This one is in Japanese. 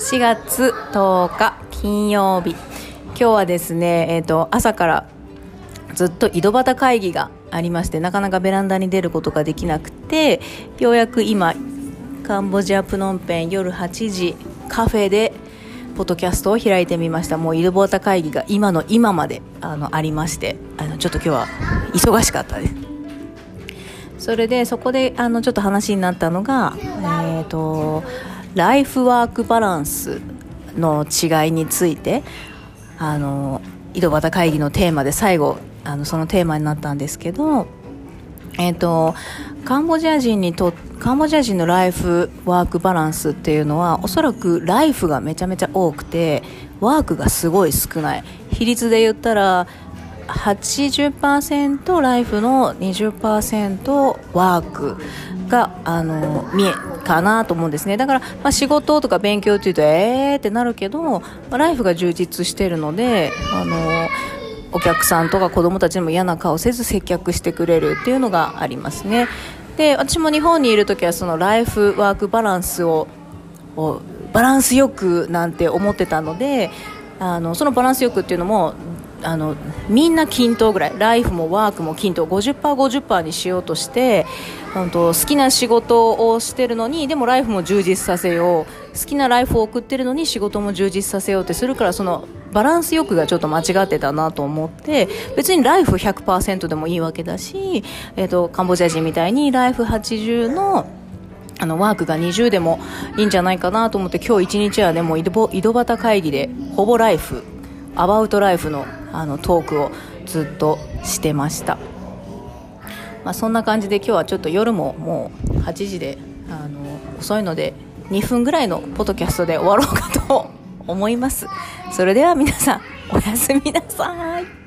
4月10日金曜日。今日はですね、えーと、朝からずっと井戸端会議がありましてなかなかベランダに出ることができなくてようやく今カンボジアプノンペン夜8時カフェでポッドキャストを開いてみました。もう井戸端会議が今の今まであのありましてあのちょっと今日は忙しかったです。それでそこであのちょっと話になったのがえ、ー、とライフワークバランスの違いについてあの井戸端会議のテーマで最後あのそのテーマになったんですけど、えーと、カンボジア人にとカンボジア人のライフワークバランスっていうのはおそらくライフがめちゃめちゃ多くてワークがすごい少ない。比率で言ったら80%ライフの20%ワークがあの見えかなと思うんですね。だから、まあ、仕事とか勉強っていうとえーってなるけど、まあ、ライフが充実してるのであのお客さんとか子供たちにも嫌な顔せず接客してくれるっていうのがありますね。で私も日本にいる時はそのライフワークバランスをバランスよくなんて思ってたのであのそのバランスよくっていうのもあのみんな均等ぐらい。ライフもワークも均等。50%50% 50にしようとして本当好きな仕事をしてるのにでもライフも充実させよう。好きなライフを送ってるのに仕事も充実させようってするからそのバランス欲がちょっと間違ってたなと思って別にライフ100%でもいいわけだし、えーと、カンボジア人みたいにライフ80のあのワークが20でもいいんじゃないかなと思って今日一日はねも井戸端会議でほぼライフアバウトライフのあのトークをずっとしてました、まあ、そんな感じで今日はちょっと夜ももう8時であの遅いので2分ぐらいのポトキャストで終わろうかと思います。それでは皆さんおやすみなさい。